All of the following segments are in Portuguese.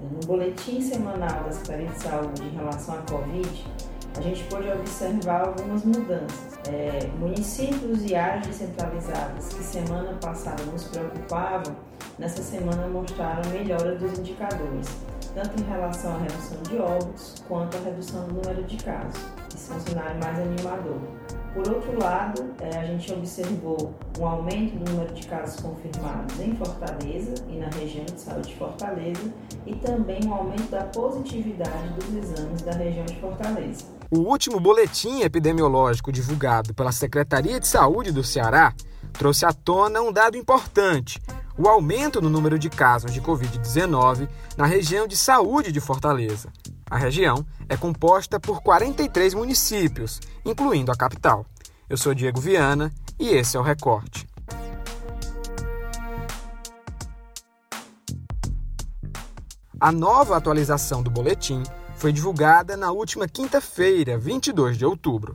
No boletim semanal da Secretaria de Saúde em relação à Covid, a gente pôde observar algumas mudanças. É, municípios e áreas descentralizadas que semana passada nos preocupavam, nessa semana mostraram melhora dos indicadores, tanto em relação à redução de óbitos quanto à redução do número de casos. Isso é um cenário mais animador. Por outro lado, é, a gente observou um aumento do número de casos confirmados em Fortaleza e na região de saúde de Fortaleza e também um aumento da positividade dos exames da região de Fortaleza. O último boletim epidemiológico divulgado pela Secretaria de Saúde do Ceará trouxe à tona um dado importante: o aumento no número de casos de Covid-19 na região de saúde de Fortaleza. A região é composta por 43 municípios, incluindo a capital. Eu sou Diego Viana e esse é o Recorte. A nova atualização do boletim foi divulgada na última quinta-feira, 22 de outubro.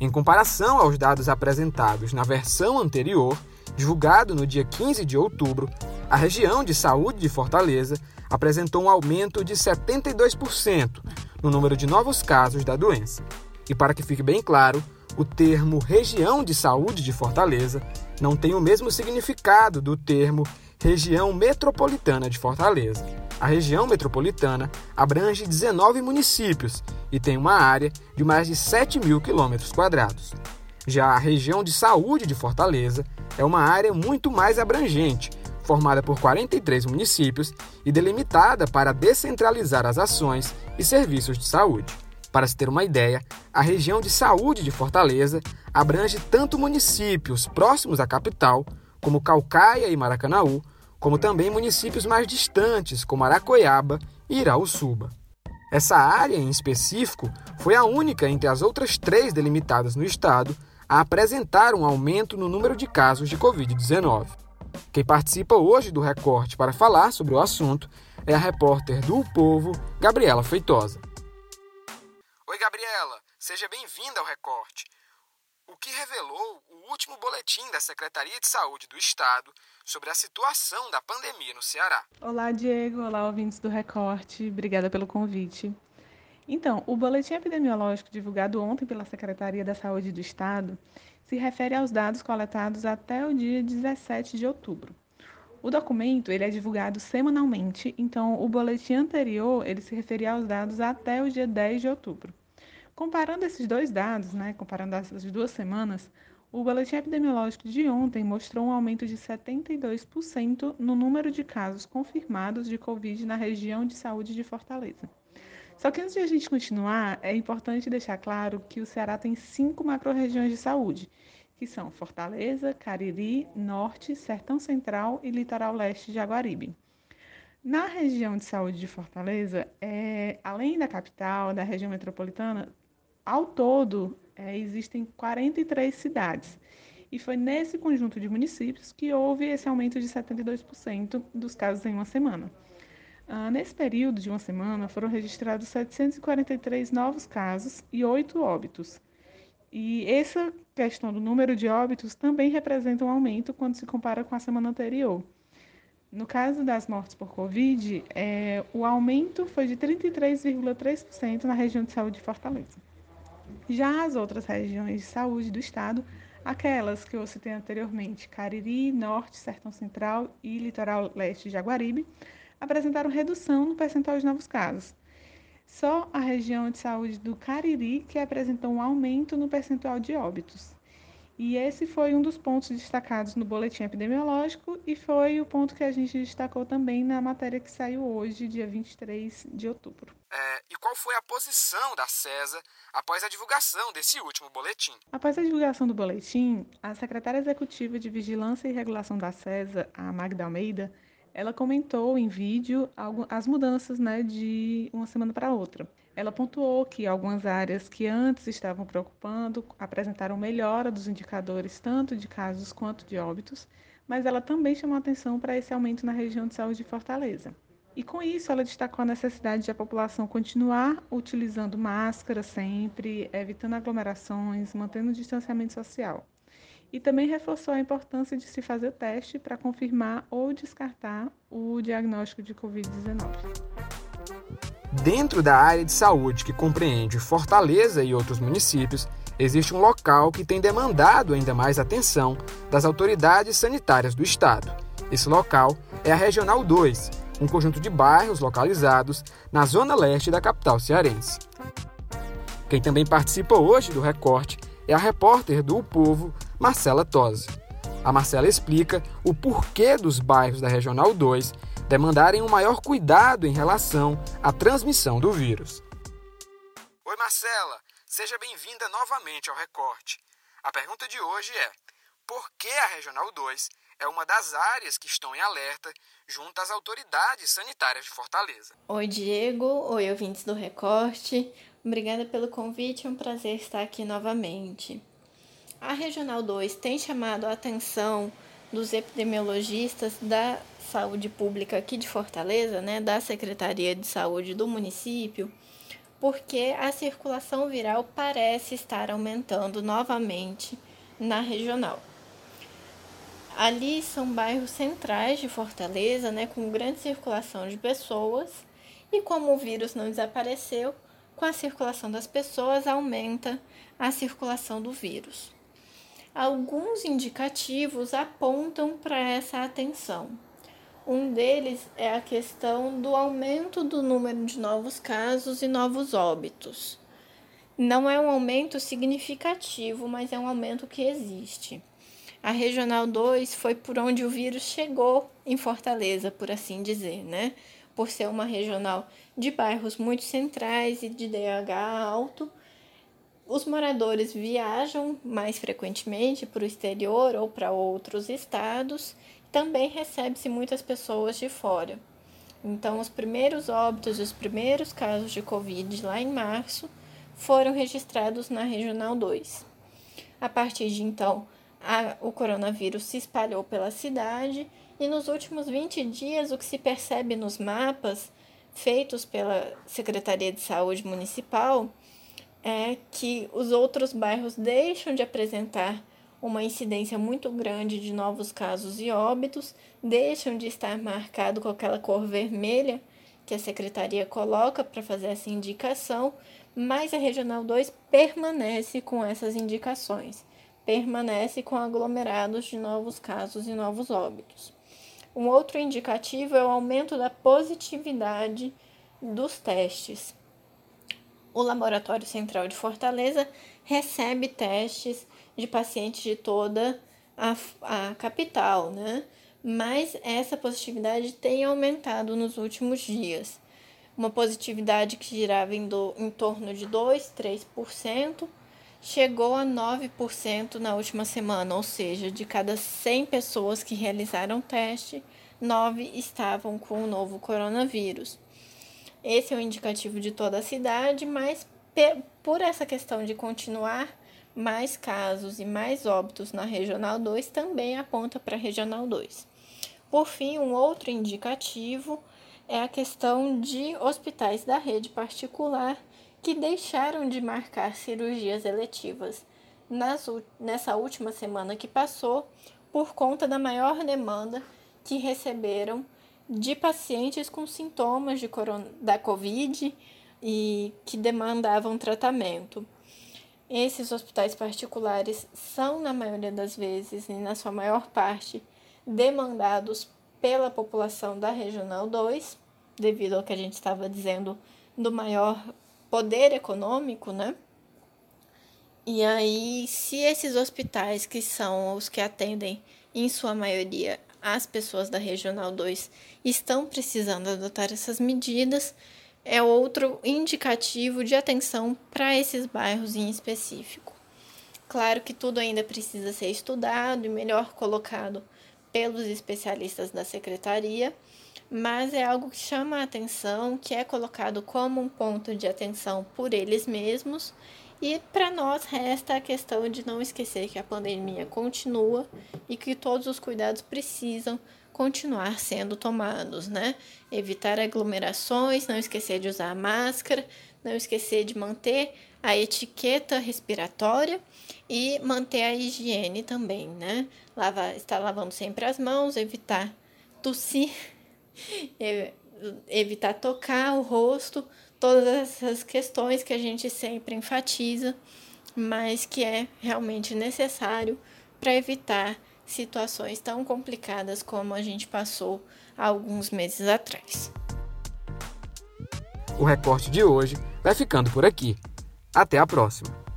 Em comparação aos dados apresentados na versão anterior, divulgado no dia 15 de outubro, a região de saúde de Fortaleza apresentou um aumento de 72% no número de novos casos da doença. E para que fique bem claro, o termo região de saúde de Fortaleza não tem o mesmo significado do termo região metropolitana de Fortaleza. A região metropolitana abrange 19 municípios e tem uma área de mais de 7 mil quilômetros quadrados. Já a região de saúde de Fortaleza é uma área muito mais abrangente, formada por 43 municípios e delimitada para descentralizar as ações e serviços de saúde. Para se ter uma ideia, a região de saúde de Fortaleza abrange tanto municípios próximos à capital, como Calcaia e Maracanaú, como também municípios mais distantes, como Aracoiaba e Iraúçuba. Essa área em específico foi a única entre as outras três delimitadas no estado a apresentar um aumento no número de casos de Covid-19. Quem participa hoje do recorte para falar sobre o assunto é a repórter do Povo, Gabriela Feitosa. Oi, Gabriela, seja bem-vinda ao recorte. O que revelou o último boletim da Secretaria de Saúde do Estado sobre a situação da pandemia no Ceará? Olá, Diego. Olá, ouvintes do Recorte. Obrigada pelo convite. Então, o boletim epidemiológico divulgado ontem pela Secretaria da Saúde do Estado se refere aos dados coletados até o dia 17 de outubro. O documento ele é divulgado semanalmente, então o boletim anterior ele se referia aos dados até o dia 10 de outubro. Comparando esses dois dados, né, comparando essas duas semanas, o boletim epidemiológico de ontem mostrou um aumento de 72% no número de casos confirmados de Covid na região de saúde de Fortaleza. Só que antes de a gente continuar, é importante deixar claro que o Ceará tem cinco macro-regiões de saúde, que são Fortaleza, Cariri, Norte, Sertão Central e Litoral Leste de Jaguaribe. Na região de saúde de Fortaleza, é, além da capital, da região metropolitana, ao todo é, existem 43 cidades. E foi nesse conjunto de municípios que houve esse aumento de 72% dos casos em uma semana. Ah, nesse período de uma semana, foram registrados 743 novos casos e 8 óbitos. E essa questão do número de óbitos também representa um aumento quando se compara com a semana anterior. No caso das mortes por Covid, é, o aumento foi de 33,3% na região de saúde de Fortaleza. Já as outras regiões de saúde do estado, aquelas que eu citei anteriormente, Cariri, Norte, Sertão Central e Litoral Leste de Jaguaribe, apresentaram redução no percentual de novos casos. Só a região de saúde do Cariri que apresentou um aumento no percentual de óbitos. E esse foi um dos pontos destacados no boletim epidemiológico e foi o ponto que a gente destacou também na matéria que saiu hoje, dia 23 de outubro. É, e qual foi a posição da CESA após a divulgação desse último boletim? Após a divulgação do boletim, a secretária executiva de Vigilância e Regulação da CESA, a Magda Almeida, ela comentou em vídeo as mudanças né, de uma semana para outra. Ela pontuou que algumas áreas que antes estavam preocupando apresentaram melhora dos indicadores tanto de casos quanto de óbitos, mas ela também chamou atenção para esse aumento na região de saúde de Fortaleza. E com isso, ela destacou a necessidade de a população continuar utilizando máscara sempre, evitando aglomerações, mantendo o distanciamento social. E também reforçou a importância de se fazer o teste para confirmar ou descartar o diagnóstico de Covid-19. Dentro da área de saúde que compreende Fortaleza e outros municípios, existe um local que tem demandado ainda mais atenção das autoridades sanitárias do estado. Esse local é a Regional 2, um conjunto de bairros localizados na zona leste da capital cearense. Quem também participa hoje do recorte é a repórter do o Povo, Marcela Tosi. A Marcela explica o porquê dos bairros da Regional 2 demandarem um maior cuidado em relação à transmissão do vírus. Oi, Marcela, seja bem-vinda novamente ao Recorte. A pergunta de hoje é: por que a Regional 2 é uma das áreas que estão em alerta junto às autoridades sanitárias de Fortaleza? Oi, Diego. Oi, ouvintes do Recorte. Obrigada pelo convite, é um prazer estar aqui novamente. A Regional 2 tem chamado a atenção dos epidemiologistas da saúde pública aqui de Fortaleza, né, da Secretaria de Saúde do município, porque a circulação viral parece estar aumentando novamente na regional. Ali são bairros centrais de Fortaleza, né, com grande circulação de pessoas, e como o vírus não desapareceu, com a circulação das pessoas aumenta a circulação do vírus. Alguns indicativos apontam para essa atenção. Um deles é a questão do aumento do número de novos casos e novos óbitos. Não é um aumento significativo, mas é um aumento que existe. A Regional 2 foi por onde o vírus chegou em Fortaleza, por assim dizer, né? por ser uma regional de bairros muito centrais e de DH alto, os moradores viajam mais frequentemente para o exterior ou para outros estados. Também recebe-se muitas pessoas de fora. Então, os primeiros óbitos os primeiros casos de Covid lá em março foram registrados na Regional 2. A partir de então, a, o coronavírus se espalhou pela cidade e nos últimos 20 dias, o que se percebe nos mapas feitos pela Secretaria de Saúde Municipal é que os outros bairros deixam de apresentar uma incidência muito grande de novos casos e óbitos, deixam de estar marcado com aquela cor vermelha que a secretaria coloca para fazer essa indicação, mas a Regional 2 permanece com essas indicações, permanece com aglomerados de novos casos e novos óbitos. Um outro indicativo é o aumento da positividade dos testes. O Laboratório Central de Fortaleza recebe testes de pacientes de toda a, a capital, né? Mas essa positividade tem aumentado nos últimos dias. Uma positividade que girava em, do, em torno de 2, 3%, chegou a 9% na última semana, ou seja, de cada 100 pessoas que realizaram teste, 9 estavam com o novo coronavírus. Esse é o indicativo de toda a cidade, mas por essa questão de continuar mais casos e mais óbitos na Regional 2 também aponta para a Regional 2. Por fim, um outro indicativo é a questão de hospitais da rede particular que deixaram de marcar cirurgias eletivas nas, nessa última semana que passou por conta da maior demanda que receberam de pacientes com sintomas de corona, da Covid e que demandavam tratamento. Esses hospitais particulares são, na maioria das vezes e na sua maior parte, demandados pela população da Regional 2, devido ao que a gente estava dizendo do maior poder econômico, né? E aí, se esses hospitais, que são os que atendem, em sua maioria, as pessoas da Regional 2, estão precisando adotar essas medidas, é outro indicativo de atenção para esses bairros em específico. Claro que tudo ainda precisa ser estudado e melhor colocado pelos especialistas da secretaria mas é algo que chama a atenção, que é colocado como um ponto de atenção por eles mesmos. E para nós resta a questão de não esquecer que a pandemia continua e que todos os cuidados precisam continuar sendo tomados, né? Evitar aglomerações, não esquecer de usar máscara, não esquecer de manter a etiqueta respiratória e manter a higiene também, né? Lavar, estar lavando sempre as mãos, evitar tossir, evitar tocar o rosto, todas essas questões que a gente sempre enfatiza, mas que é realmente necessário para evitar situações tão complicadas como a gente passou há alguns meses atrás. O recorte de hoje vai ficando por aqui. Até a próxima!